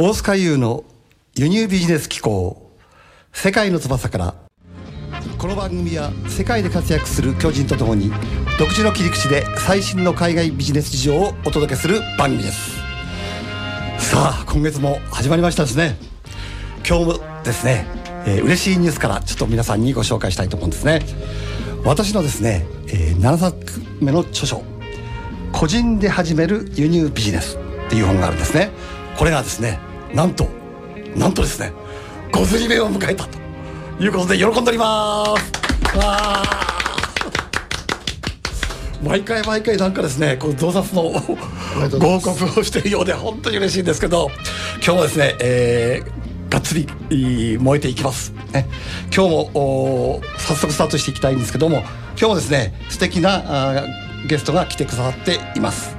大塚優の輸入ビジネス機構。世界の翼から。この番組は世界で活躍する巨人とともに独自の切り口で最新の海外ビジネス事情をお届けする番組です。さあ今月も始まりましたですね。今日もですね、えー、嬉しいニュースからちょっと皆さんにご紹介したいと思うんですね。私のですね、えー、7作目の著書「個人で始める輸入ビジネス」っていう本があるんですね。これがですねなんとなんとですね5釣り目を迎えたということで喜んでおります。わ毎回毎回なんかですねこの増刷のご報告をしているようで本当に嬉しいんですけど今日もですね、えー、がっつり燃えていきます、ね、今日も早速スタートしていきたいんですけども今日もですね素敵なあゲストが来てくださっています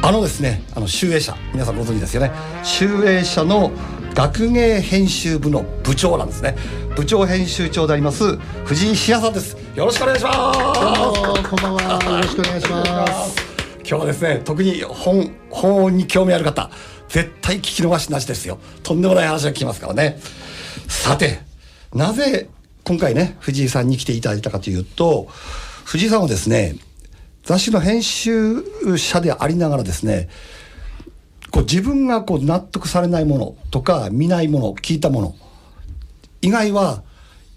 あのですねあの集英社皆さんご存知ですよね。集英社の学芸編集部の部長なんですね。部長編集長であります藤井志也さんです。よろしくお願いします。こんばんは。よろしくお願いします。今日はですね特に本本に興味ある方絶対聞き逃しなしですよ。とんでもない話が聞きますからね。さてなぜ今回ね藤井さんに来ていただいたかというと藤井さんはですね雑誌の編集者でありながらですねこう自分がこう納得されないものとか見ないもの聞いたもの以外は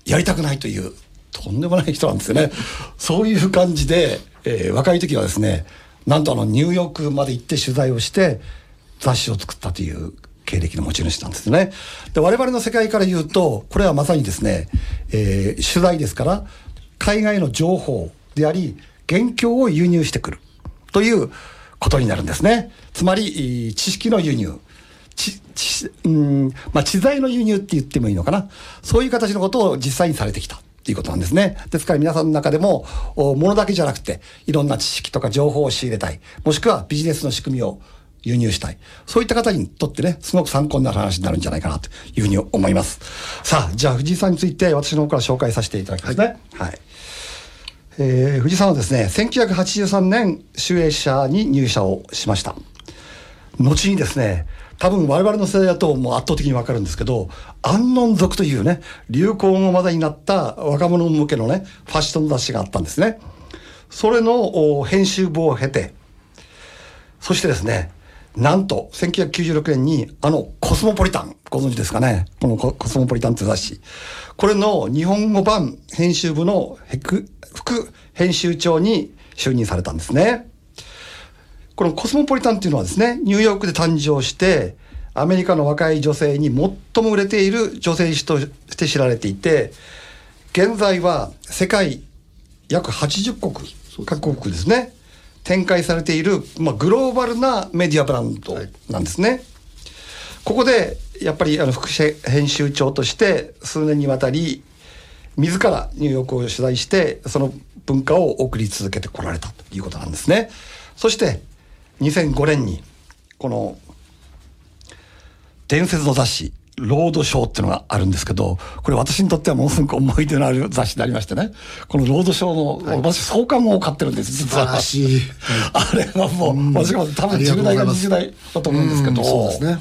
やりたくないというとんでもない人なんですよね。そういう感じで、えー、若い時はですねなんとあのニューヨークまで行って取材をして雑誌を作ったという経歴の持ち主なんですね。で我々の世界から言うとこれはまさにですね、えー、取材ですから海外の情報であり元凶を輸入してくるということになるんですね。つまり、知識の輸入。ち、ち、うん、まあ、知財の輸入って言ってもいいのかな。そういう形のことを実際にされてきた。っていうことなんですね。ですから皆さんの中でも、ものだけじゃなくて、いろんな知識とか情報を仕入れたい。もしくはビジネスの仕組みを輸入したい。そういった方にとってね、すごく参考になる話になるんじゃないかなというふうに思います。さあ、じゃあ藤井さんについて私の方から紹介させていただきますね。はい、はいえー、藤さんはですね1983年集英社に入社をしました。後にですね多分我々の世代だともう圧倒的にわかるんですけど安ン族というね流行語までになった若者向けのねファッション雑誌があったんですね。それの編集部を経てそしてですねなんと、1996年に、あの、コスモポリタン、ご存知ですかね？このコスモポリタンって雑誌。これの日本語版編集部の副編集長に就任されたんですね。このコスモポリタンっていうのはですね、ニューヨークで誕生して、アメリカの若い女性に最も売れている女性誌として知られていて、現在は世界約80国、各国ですね。展開されている、まあ、グローバルなメディアブランドなんですね。はい、ここでやっぱりあの副編集長として数年にわたり自らニューヨークを取材してその文化を送り続けてこられたということなんですね。そして2005年にこの伝説の雑誌ロードショーっていうのがあるんですけど、これ私にとってはものすごく思い出のある雑誌でありましてね、このロードショーの、はい、私創刊号を買ってるんです、実は。しい。あれはもう、私が多分10代か20代だと思うんですけど、そうですね。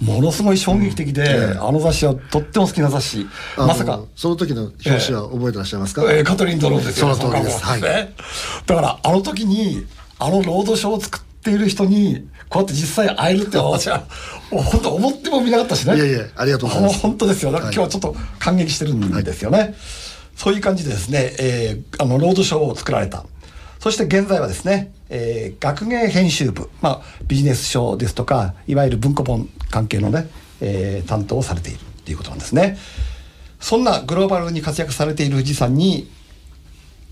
ものすごい衝撃的で、うん、あの雑誌はとっても好きな雑誌。まさか。その時の表紙は覚えてらっしゃいますか、えー、カトリン・ドローですよその通りです。はい。だから、あの時に、あのロードショーを作っている人に、こうやって実際会えるって 私は、本当思ってもみなかったしね。いやいや、ありがとうございます。本当ですよ。今日はちょっと感激してるんですよね。はい、そういう感じでですね、えー、あの、ロードショーを作られた。そして現在はですね、えー、学芸編集部、まあ、ビジネス書ですとか、いわゆる文庫本関係のね、えー、担当をされているということなんですね。そんなグローバルに活躍されている藤井さんに、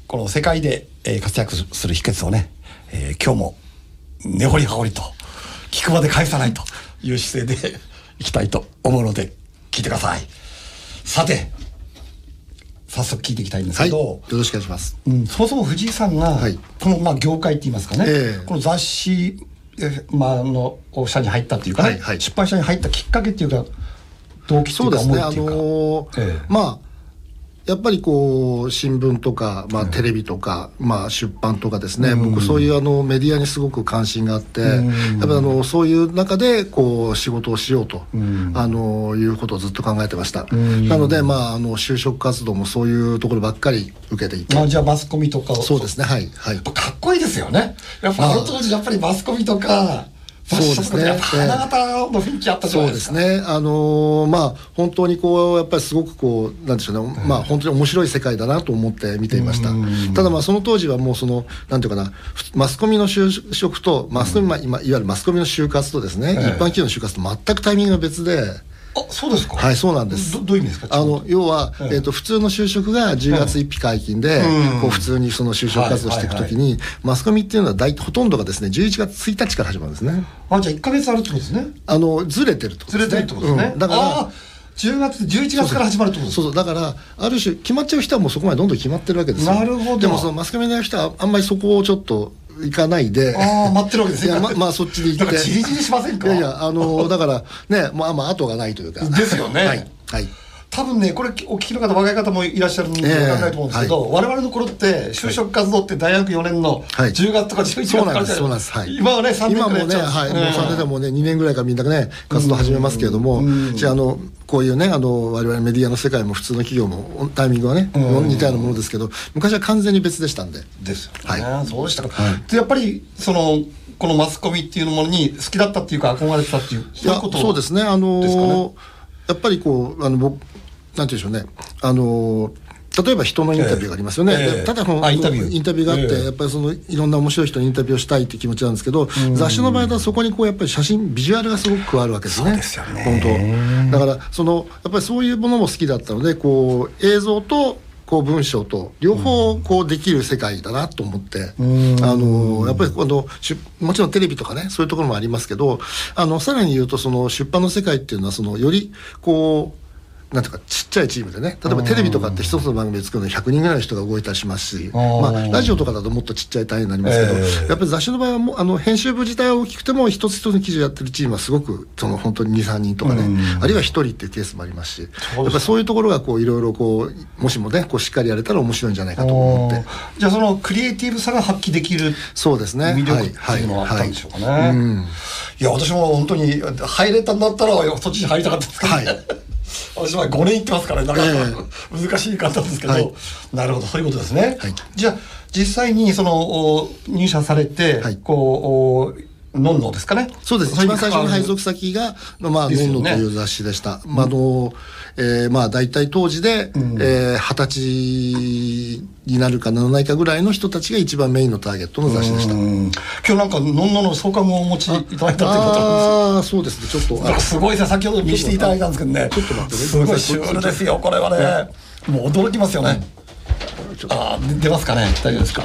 この世界で活躍する秘訣をね、えー、今日も根掘り葉掘りと聞くまで返さないという姿勢で いきたいと思うので聞いてください。さて早速聞いていきたいんですけど、はい、よろしくお願いします、うん、そもそも藤井さんが、はい、このまあ業界って言いますかね、えー、この雑誌、えまあ、の社に入ったっていうか、ねはいはい、出版社に入ったきっかけっていうか動機っていうか思いっていうか、そうですねあのーえー、まあやっぱりこう新聞とか、まあ、テレビとか、まあ、出版とかですね、僕そういうあのメディアにすごく関心があって、やっぱりあのそういう中でこう仕事をしようと、あのいうことをずっと考えてました、なので、まあ、あの就職活動もそういうところばっかり受けていて、まあ、じゃあマスコミとかそうですね。はい。はい。かっこいいですよね。やっぱあの当時やっぱりマスコミとかファッションとかやっぱ花形の雰囲気あったじゃそうないですか。ですね、あのーまあ、本当にこう、やっぱりすごくこう、なんでしょうね、まあ、本当に面白い世界だなと思って見ていました。ただ、まあ、その当時はもう、その、なんていうかな、ふマスコミの就職と、マスコミ、まあ、今、いわゆるマスコミの就活とですね、ええ。一般企業の就活と全くタイミングが別で、あそうですか？はい、そうなんです。どどういう意味ですか？あの、要は、ええ。えっと、普通の就職が10月1日解禁で、うん。こう、普通にその就職活動していくときに、マスコミっていうのは大ほとんどがですね、11月1日から始まるんですね。あじゃあ1か月あるってことですね？あの、ずれてるってことですね。ずれてるってことですね、うん。だから、あ10月11月から始まるってことそうそう。だからある種決まっちゃう人はもうそこまでどんどん決まってるわけですよ。なるほど。でもそのマスコミの人はあんまりそこをちょっと行かないで。ああ待ってるわけですね。いやままあそっちに行って。だからじりじりしませんか？いやいやあのだからねまあまあ後がないというか。ですよね。はいはい多分ねこれお聞きの方若い方もいらっしゃるんでええ分かんないと思うんですけど、我々の頃って就職活動って大学4年のはい。10月とか11月からじゃですそうなんです、はい、今はね3年今もね、はい、うん。もう3年でもね2年ぐらいからみんなね活動始めますけれどもじゃああのこういうねあの我々メディアの世界も普通の企業もタイミングはね似たようなものですけど昔は完全に別でしたんで。ですよね、はそうでしたか、でやっぱりそのこのマスコミっていうものに好きだったっていうか憧れてたっていうそういうことそうですね、あのね。やっぱりこう、あの僕、なんていうんでしょうね、あのー例えば人のインタビューがありますよね、ええ。でただこのあインタビュー。があって、ええ。やっぱりそのいろんな面白い人にインタビューをしたいっていう気持ちなんですけど、雑誌の場合はそこにこうやっぱり写真、ビジュアルがすごく加わるわけですね、ですよね。本当。だからその、やっぱりそういうものも好きだったので、こう映像とこう文章と両方こうできる世界だなと思って、あのやっぱりこのしもちろんテレビとかねそういうところもありますけどあのさらに言うとその出版の世界っていうのはそのよりこうなんていうかちっちゃいチームでね。例えばテレビとかって一つの番組で作るのに100人ぐらいの人が動いたりしますし、ー。まあ、ラジオとかだともっとちっちゃい単位になりますけど、ええ。やっぱり雑誌の場合はもうあの編集部自体は大きくても一つ一つの記事をやってるチームはすごくその本当に23人とかね、あるいは1人っていうケースもありますしやっぱりそういうところがこういろいろこうもしもねこうしっかりやれたら面白いんじゃないかと思って。じゃあそのクリエイティブさが発揮できるそうですね。魅力っていうのはあったんでしょうかね、い。はい。はい。うん。や私も本当に入れたんだったらそっちに入りたかったんですけど、ねはい私は5年行ってますからなかなかえ難しいかったんですけど、はい。なるほどそういうことですね、はい。じゃあ実際にそのお入社されて、はい。こうおのんのですかね。そうです。一番最初の配属先が、まあ、ノンノという雑誌でした。まあ、あの、えーまあ、大体当時で、えー二十歳になるかならないかぐらいの人たちが一番メインのターゲットの雑誌でした。うん今日なんかのんのの創刊をお持ちいただいたっていうことなんですああ、そうですね。ちょっと、すごいですね先ほど見せていただいたんですけどね。ちょっと待ってね。すごいシュールですよこれはね。もう驚きますよね、あ出ますかね。大丈夫ですか、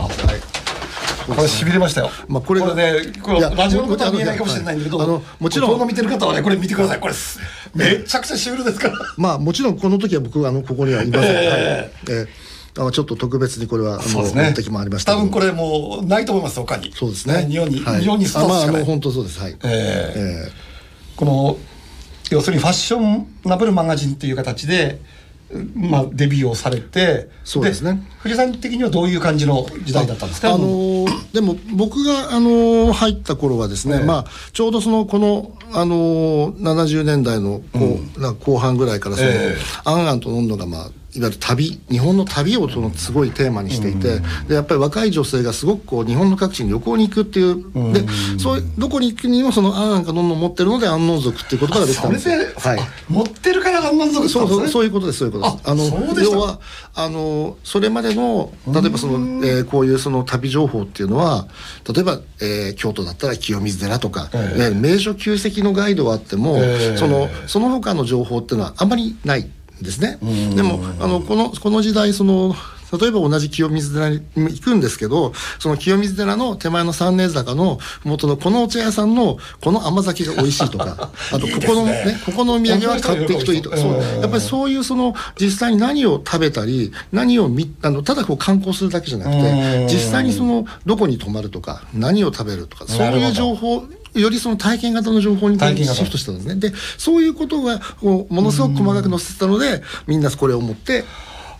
これしびれましたよ。まあこれがね、これラジオの方は見えないかもしれないんだけど、あのもちろん動画見てる方はね、これ見てください。これすめちゃくちゃシュールですから。まあ、もちろんこの時は僕、あの、ここにはいません。はいええーあのちょっと特別にこれは、あの、そうですね持ってきもありました多分これもうないと思います他に。そうですね。日本に、はい日本にスタあまあ、あの、ートしかない。本当そうです。はい。えええこの要するにファッションナブルマガジンっていう形で、まあ、デビューをされてそうですね。藤井さん的にはどういう感じの時代だったんですか？あのーでも僕が、あのー入った頃はですね、ええ。まあ、ちょうどそのこの、あのー70年代のこう、なん。か後半ぐらいからその、ええ。アンアンとノンノが、まあ、いわゆる旅日本の旅をそのすごいテーマにしていて、でやっぱり若い女性がすごくこう日本の各地に旅行に行くっていう、でそうどこに行くにもそのアンアンかノンノ持ってるのでアンノン族っていう言葉ができたんですよ。で、はい。あ持ってるから満足したそうそうそういうことですそういうことです。あの要はあのそれまでの例えばその、えーこういうその旅情報っていうのは例えば、えー京都だったら清水寺とか、ええ。いわゆる名所旧跡のガイドはあっても、ええ。そのその他の情報っていうのはあんまりない。んですね。でもあのこのこの時代その例えば同じ清水寺に行くんですけどその清水寺の手前の三年坂の元のこのお茶屋さんのこの甘酒が美味しいとか あとここのね。ここのお土産は買っていくといいとかそう。うん。やっぱりそういうその実際に何を食べたり何を見あのただこう観光するだけじゃなくうん。て実際にそのどこに泊まるとか何を食べるとかそういう情報よりその体験型の情報に体験型。シフトしたんですね。でそういうことがこうものすごく細かく載せてたのでみんなこれを持って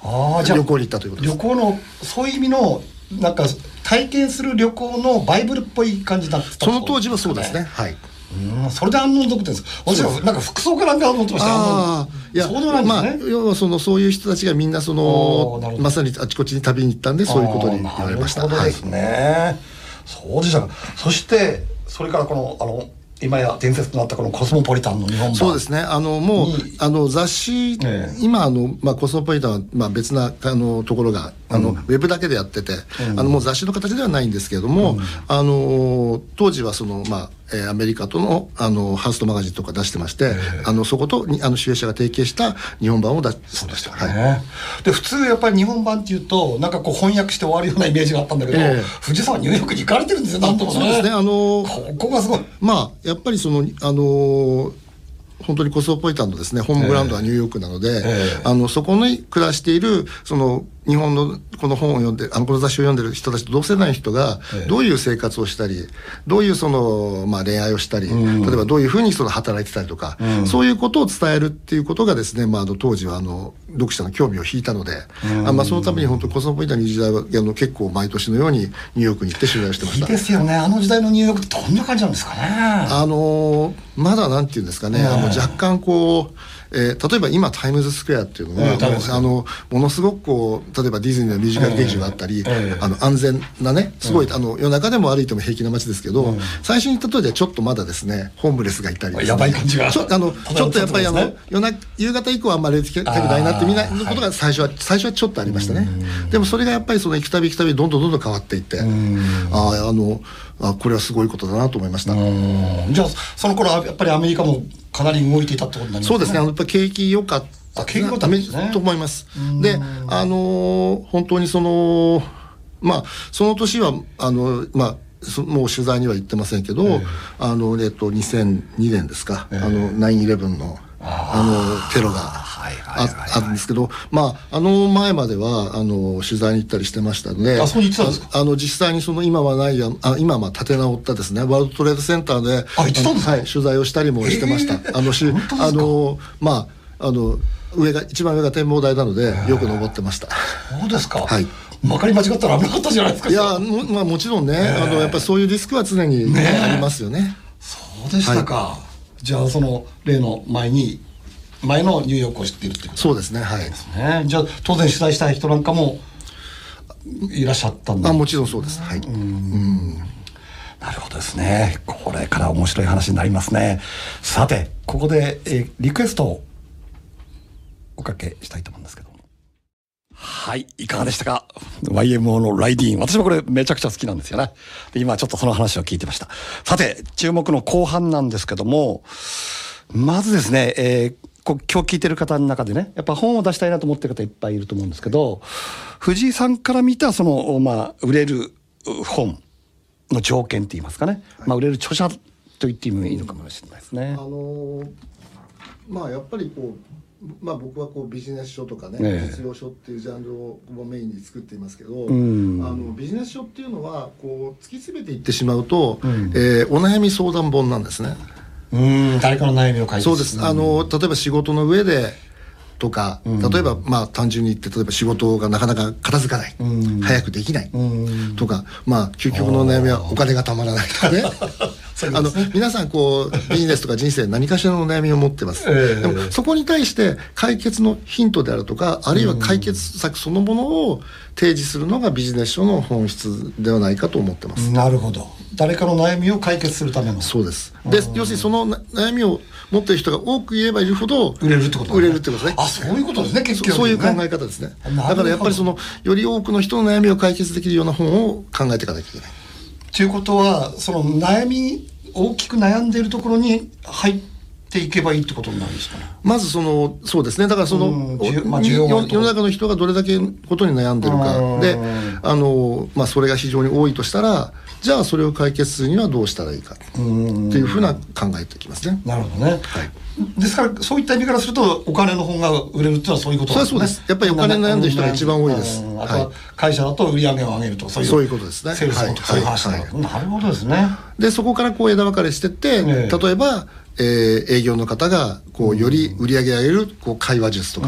ああじゃあ旅行に行ったということです。旅行のそういう意味のなんか体験する旅行のバイブルっぽい感じだったその当時はそうですね。はい。うんそれで安納族です。私はなんか服装かなんか思ってました？ああいやそうないんですまあね、要はそのそういう人たちがみんなそのまさにあちこちに旅に行ったんでそういうことに言われました。なるほどですね、そうでしたか。そしてそれからこのあの今や伝説となったこのコスモポリタンの日本版そうですね。あのもうにあの雑誌、ええ。今あの、まあ、コスモポリタンは、まあ、別なあのところがあの、ウェブだけでやってて、あのもう雑誌の形ではないんですけれども、あの当時はその、まあえーアメリカとのあのハウストマガジンとか出してまして、あのそことにあの集英社が提携した日本版を出そうでしたね、で普通やっぱり日本版っていうとなんかこう翻訳して終わるようなイメージがあったんだけど、ええ。藤沢はニューヨークに行かれてるんですよなんともね。そうですね。あのここがすごい。まあやっぱりそのあの本当にコスモポリタンのですねホームグラウンドはニューヨークなので、ええ。あのそこに暮らしているその日本のこの本を読んであのこの雑誌を読んでる人たちと同世代の人がええ。どういう生活をしたりどういうその、まあ、恋愛をしたり、例えばどういうふうにその働いてたりとか、そういうことを伝えるっていうことがですね、まあ、あの当時はあの読者の興味を引いたので、あまあ、そのために本当コスモポリタンの時代はあの結構毎年のようにニューヨークに行って取材をしてました。いいで。すよね。あの時代のニューヨークってどんな感じなんですかね。あのーまだなんていうんですかね、あの若干こう、えー例えば今タイムズスクエアっていうのは、うあのものすごくこう例えばディズニーのミュージカル劇場があったり、ええ。あの安全なねすごい、あの夜中でも歩いても平気な街ですけど、最初に行った時はちょっとまだですねホームレスがいたりね、やばい感じが。ちょあ のちょっとやっぱりあの、夜な夕方以降はあんまり出てきたくないなってみんなのことが最初は、最初はちょっとありましたね。でもそれがやっぱりその行くたび行くたびどんどんどんどん変わっていって。あああのあこれはすごいことだなと思いました。うん。じゃあその頃はやっぱりアメリカもかなり動いていたってことになりますそうですね、やっぱり景気良かった。あ景気良かったと思います。で、あのー本当にその、まあ、その年は、あの、まあ、そもう取材には行ってませんけど、あの、えっと、2002年ですか、あの、9-11の、あの、テロがああるんですけど、まあ、あの前までは、あの、取材に行ったりしてましたので、あそうに行ってたんですか？ああの、実際にその今はないや、あ今はまあ立て直ったですね、ワールドトレードセンターで、あ行ってたんですか？はい、取材をしたりもしてました。あのし、あの、まあ、あの、上が、一番上が展望台なので、よく登ってました。そうですか。はい。まかり間違ったら危なかったじゃないですかいや、もまあもちろんね、あの、やっぱりそういうリスクは常に、ありますよね。そうでしたか、じゃあその例の前に前のニューヨークを知っているってこと？そうですね、はい。ですね。じゃあ当然取材したい人なんかもいらっしゃったんだ。あもちろんそうです。はい。なるほどですね。これから面白い話になりますね。さてここで、えーリクエストをおかけしたいと思うんですけども。はい。いかがでしたか？YMO のライディーン。私もこれめちゃくちゃ好きなんですよね。で今ちょっとその話を聞いてました。さて注目の後半なんですけども。まずですね、えーこう今日聞いてる方の中でねやっぱ本を出したいなと思ってる方いっぱいいると思うんですけど藤井さんから見たその、まあ、売れるう本の条件って言いますかね、まあ、売れる著者と言ってもいいのかもしれないですね。あ。のーまあやっぱりこう、まあ、僕はこうビジネス書とかね、ええ。実用書っていうジャンルをメインに作っていますけど、ん。あのビジネス書っていうのはこう突き詰めていってしまうと、ん。えーお悩み相談本なんですね。うん誰かの悩みを書いてそうです、あの例えば仕事の上でとか、例えばまあ単純に言って例えば仕事がなかなか片付かない、ん。早くできない、ん。とかまあ究極の悩みはお金がたまらないとかね。あの皆さんこうビジネスとか人生で何かしらの悩みを持ってます、ええ。でもそこに対して解決のヒントであるとかあるいは解決策そのものを提示するのがビジネス書の本質ではないかと思ってます、なるほど誰かの悩みを解決するための。そうです。で要するにそのな悩みを持っている人が多く言えばいるほど売れるってことだね。売れるってことね。あそういうことですね結局そそういう考え方ですね。だからやっぱりそのより多くの人の悩みを解決できるような本を考えていかなきゃいけない。ということはその悩み大きく悩んでいるところに入っていけばいいってことになるんですかね。まずそのそうですね。だからその、うんまあ世世の中の人がどれだけことに悩んでるか。うん。であの、まあ、それが非常に多いとしたらじゃあそれを解決するにはどうしたらいいか。っていうふうな考えていきますね。なるほどね、ですからそういった意味からするとお金の本が売れるっていうのはそういうことなんですね。そうですやっぱりお金に悩んでる人が一番多いです。ははい。会社だと売り上げを上げるとそういうそういうことですね。セールスのはいそうい。う話なるほどですね。でそこからこう枝分かれしてって、ええ。例えばえー営業の方がこうより売り上げ上げるこう会話術とか、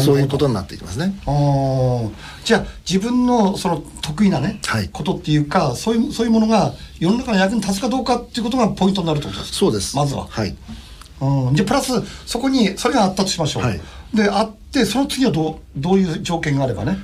そういうことになっていきますね。じゃあ自分のその得意なね、はい。ことっていうかそういうそういうものが世の中の役に立つかどうかっていうことがポイントになるってことですか？そうです。まずは、はい。うん、じゃあプラスそこにそれがあったとしましょう、はい。であってその次はどうどういう条件があればね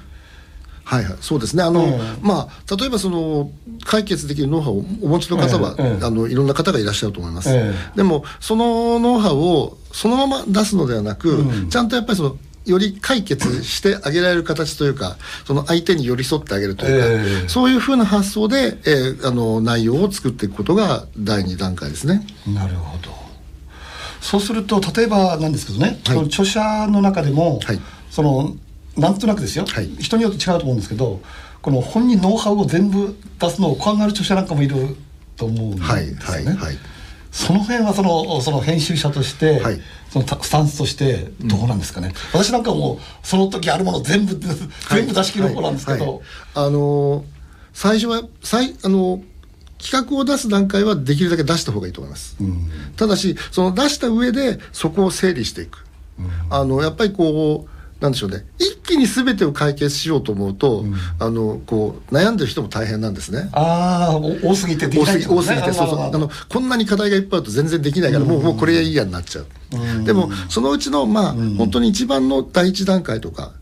はいはい、そうですね。あの、うん。まあ、例えばその、解決できるノウハウをお持ちの方は、あの、いろんな方がいらっしゃると思います。えでも、そのノウハウをそのまま出すのではなく、うん。ちゃんとやっぱりその、より解決してあげられる形というか、その相手に寄り添ってあげるというか、ええ。そういうふうな発想で、えーあの、内容を作っていくことが第二段階ですね。なるほど。そうすると例えばなんですけどね、はい。その著者の中でも、はい。そのなんとなくですよ、はい。人によって違うと思うんですけどこの本人ノウハウを全部出すのを怖がる著者なんかもいると思うんですよはね。い、はい、はい。その辺はそのその編集者として、はい。そのたスタンスとしてどうなんですかね、私なんかもうその時あるもの全部、全部出し切る方なんですけど、はいはい。あのー最初は最あのー企画を出す段階はできるだけ出した方がいいと思います、ただしその出した上でそこを整理していく、あのやっぱりこうなんでしょうね。一気に全てを解決しようと思うと、あのこう悩んでる人も大変なんですね。ああお多すぎてでき多ないすぎ多すぎて、そうそう。あのこんなに課題がいっぱいあると全然できないから、もうもうこれがいいやになっちゃう、でもそのうちのまあ、本当に一番の第一段階とか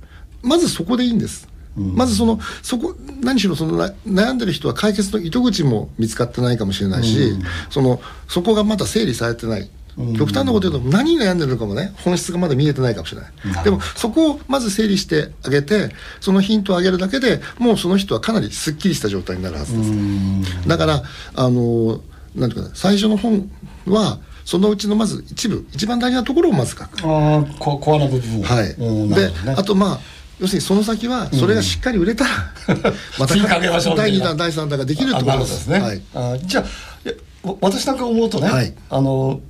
まずそこでいいんです、まずそのそこ何しろそのな悩んでる人は解決の糸口も見つかってないかもしれないし、そのそこがまだ整理されてない極端なこと言うと何に悩んでるのかもね本質がまだ見えてないかもしれない。でもそこをまず整理してあげてそのヒントをあげるだけでもうその人はかなりすっきりした状態になるはずです。だからあのなんていうかな最初の本はそのうちのまず一部一番大事なところをまず書く。ああこコアな部分を。はい、であとまあ要するにその先はそれがしっかり売れたら、また次かけましょう第2みたいな。弾第3弾ができるってあことです。すね、はい。あじゃあ私なんか思うとね、はい。あの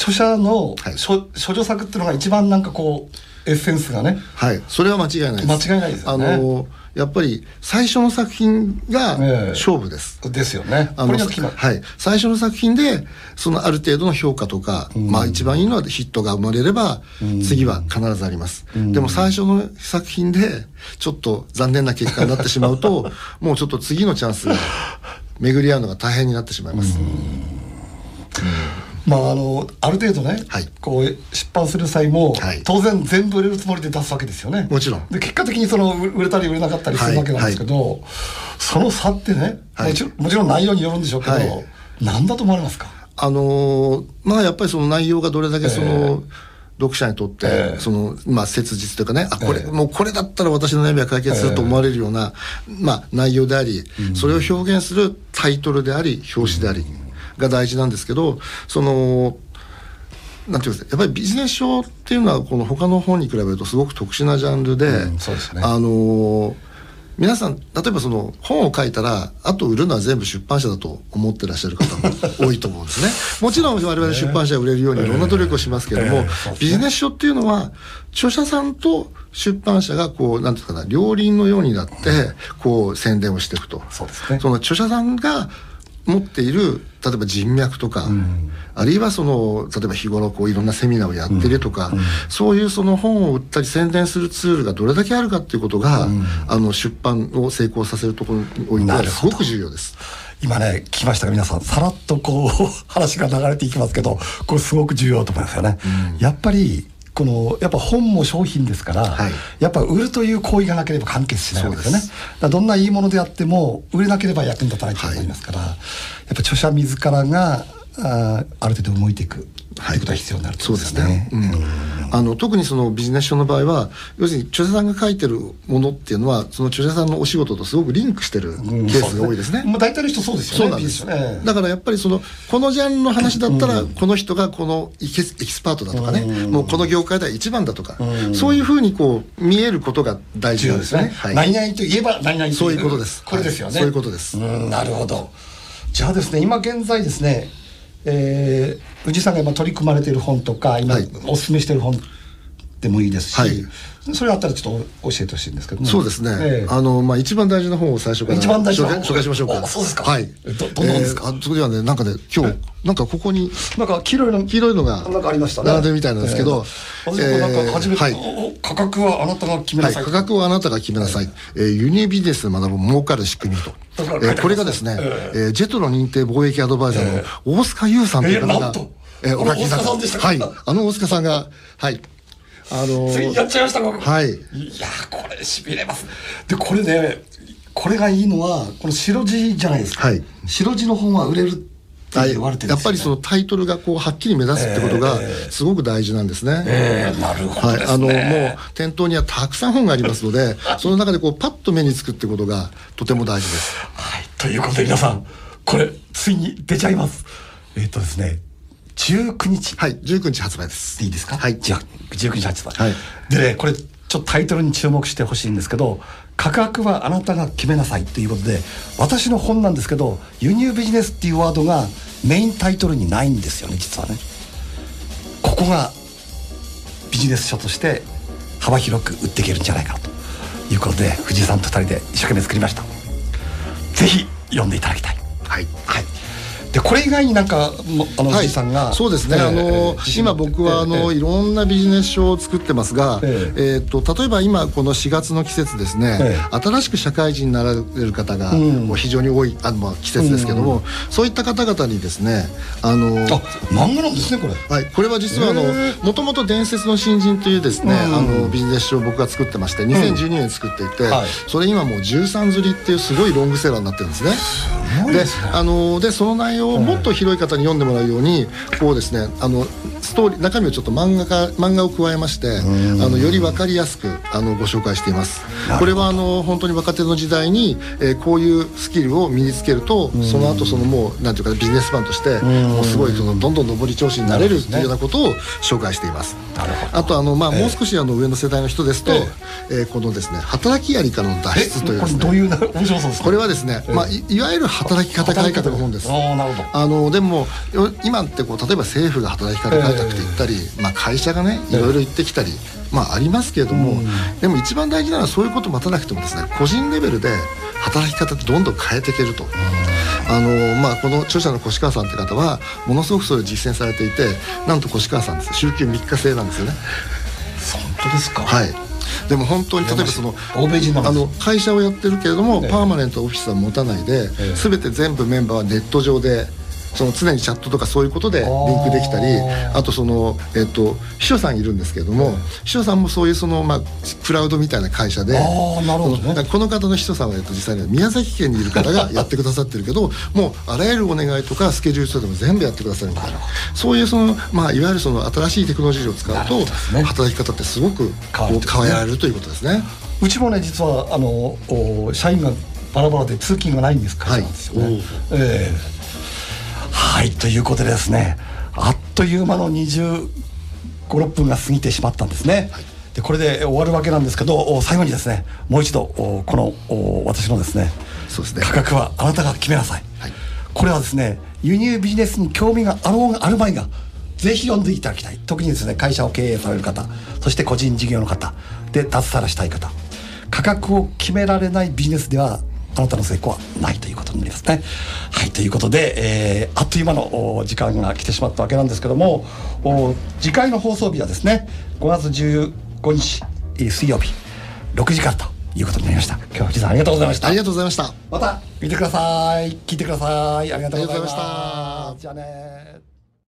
著者のはい。処処女作っていうのが一番なんかこうエッセンスがね。はい、それは間違いないです。間違いないですよね。あのやっぱり最初の作品がええ。勝負です、ですよね。あのはい、最初の作品でそのある程度の評価とか、まあ一番いいのはヒットが生まれれば、次は必ずあります、でも最初の作品でちょっと残念な結果になってしまうと もうちょっと次のチャンスが巡り合うのが大変になってしまいます、まああのある程度ね、はい。こう出版する際も、はい。当然全部売れるつもりで出すわけですよね。もちろん。で結果的にその売売れたり売れなかったりするわけなんですけど、その差ってね、はい。もちろんもちろん内容によるんでしょうけど、はい。何だと思われますか？あのーまあやっぱりその内容がどれだけその、え読者にとって、ええ。そのまあ切実というかねあこれ、ええ。もうこれだったら私の悩みは解決すると思われるような、まあ内容であり、それを表現するタイトルであり表紙でありが大事なんですけどそのなんていうんですかやっぱりビジネス書っていうのはこの他の本に比べるとすごく特殊なジャンルで、うんそうですね。あのー皆さん例えばその本を書いたらあと売るのは全部出版社だと思ってらっしゃる方も 多いと思うんですね。もちろん我々出版社が売れるようにいろんな努力をしますけれども、ビジネス書っていうのは著者さんと出版社がこうなんていうかな両輪のようになってこう宣伝をしていくと。そね。その著者さんが持っている例えば人脈とか、あるいはその例えば日頃こういろんなセミナーをやってるとか、そういうその本を売ったり宣伝するツールがどれだけあるかっていうことが、あの出版を成功させるところにおいてすごく重要です。今ね聞きましたが皆さんさらっとこう話が流れていきますけど。これすごく重要だと思います。よね、やっぱりこのやっぱ本も商品ですから、はい。やっぱ売るという行為がなければ完結しないわけですよね。どんないいものであっても売れなければ役に立たないと思いますから、やっぱ著者自らがあーある程度動いていくということが必要になるとそうですね、うん。あの特にそのビジネス書の場合は要するに著者さんが書いてるものっていうのはその著者さんのお仕事とすごくリンクしてるケうん。ースが多いですね。まあ、大体の人そうですよねそうなんです、だからやっぱりそのこのジャンルの話だったら、この人がこのエキスエキスパートだとかね、もうこの業界では一番だとか、そういうふうにこう見えることが大事なんですすね、はい。何々といえば何々とそういうことです。これですよね、はい。そういうことです。ん。なるほど。じゃあですね今現在ですねえー、宇治さんが今取り組まれている本とか今はい。お勧めしている本でもいいですし、はい。それあったらちょっと教えてほしいんですけど。もそうですね、ええ。あのまあ、一番大事な本を最初から一番大事な本。紹介しましょうか。あそうですか。はい。どどんな本ですか？えーあそれではねなんかね今日、なんかここになんか黄色いの黄色いのがなんかありましたね。並んでるみたいなんですけどええ私もなんか初めて、はい。お価格はあなたが決めは、ない。さい、価格をあなたが決めなさい、えー。輸入ビジネスで学ぶ儲かる仕組みと、えーこれがですね、ええージェトロ認定貿易アドバイザーの大須賀優さんという方が、えーお書きになあの大須賀さんでしたか？はい、あの大須賀さんが、はい、あのーついにやっちゃいましたかはい。いやーこれしびれます。でこれねこれがいいのはこの白地じゃないですか、はい。白地の本は売れるってはい。言われてるんですよ、ね、やっぱりそのタイトルがこうはっきり目立つってことがすごく大事なんですね。ええなるほどはい、あのもうね、店頭にはたくさん本がありますので、その中でこうパッと目につくってことがとても大事です。はい、ということで皆さんこれついに出ちゃいます。えっ、とですね19日。はい、19日発売です。いいですか？はい。じゃあ19日発売、はい。でねこれちょっとタイトルに注目してほしいんですけど価格はあなたが決めなさいということで私の本なんですけど輸入ビジネスっていうワードがメインタイトルにないんですよね実はね。ここがビジネス書として幅広く売っていけるんじゃないかなと。いうことで藤井さんと二人で一生懸命作りました。ぜひ読んでいただきたい。はい。はいでこれ以外になんかもあのはい。さんが、そうですね、えーあの今僕はあの、えー。いろんなビジネス書を作ってますが、ええーと例えば今この4月の季節ですね、え新しく社会人になられる方がうん。もう非常に多いあのまあ季節ですけども、そういった方々にですねあのあ漫画なんですねこれ。はい、これは実はあのへもともと伝説の新人というですね、うん。あのビジネス書を僕が作ってまして2012年に作っていて、はい。それ今もう13釣りっていうすごいロングセラーになってるんですね。ごいですね。あのでその内容をもっと広い方に読んでもらうようにこうですねあのストーリー中身をちょっと漫画化漫画を加えましてあのより分かりやすくあのご紹介しています。これはあの本当に若手の時代に、えーこういうスキルを身につけるとその後そのもうなんていうかビジネスマンとしてもうすごいそのどんどん上り調子になれるっていうようなことを紹介しています。なるほど。あとあのまあもう少しあの上の世代の人ですとええ。ーこのですね働きやりからの脱え出というこれどういうな面白そうですか？これはですね、まあ、いいわゆる働き方改革の本です。あのでもよ今ってこう例えば政府が働き方改革って言ったり、まあ、会社がねいろいろ言ってきたり、まあ、ありますけれども、でも一番大事なのはそういうこと待たなくてもですね個人レベルで働き方ってどんどん変えていけると。あのまあ、この著者の越川さんって方はものすごくそれを実践されていてなんと越川さんです。週休3日制なんですよね。本当ですか？はいでも本当に例えばその欧米人あの会社をやってるけれども、ええ。パーマネントオフィスは持たないで、ええ。全て全部メンバーはネット上でその常にチャットとかそういうことでリンクできたりあとその、えっと秘書さんいるんですけれども、秘書さんもそういうその、まあ、クラウドみたいな会社であーなるほどこの方の秘書さんは、えっと、実際には宮崎県にいる方が やってくださってるけどもうあらゆるお願いとかスケジュールとかでも全部やってくださるみたいな。そういうその、まあ、いわゆるその新しいテクノロジーを使うと、ね。働き方ってすごく変えられるということですね。うちもね実はあのお社員がバラバラで通勤がないんです会社なんですよね、はい。ええはいということでですねあっという間の2 5 6分が過ぎてしまったんですね、でこれで終わるわけなんですけどお最後にですねもう一度おこのお私のですねそうですね。価格はあなたが決めなさい、はい。これはですね輸入ビジネスに興味があろうがあるまいがぜひ読んでいただきたい。特にですね会社を経営される方そして個人事業の方で脱サラしたい方。価格を決められないビジネスではあなたの成功はないということになりますね。はいということで、えーあっという間のお時間が来てしまったわけなんですけどもお次回の放送日はですね5月15日えー水曜日6時からということになりました。今日は藤井さんありがとうございました。ありがとうございました。また見てください聞いてくださいありがとうございましたじゃあね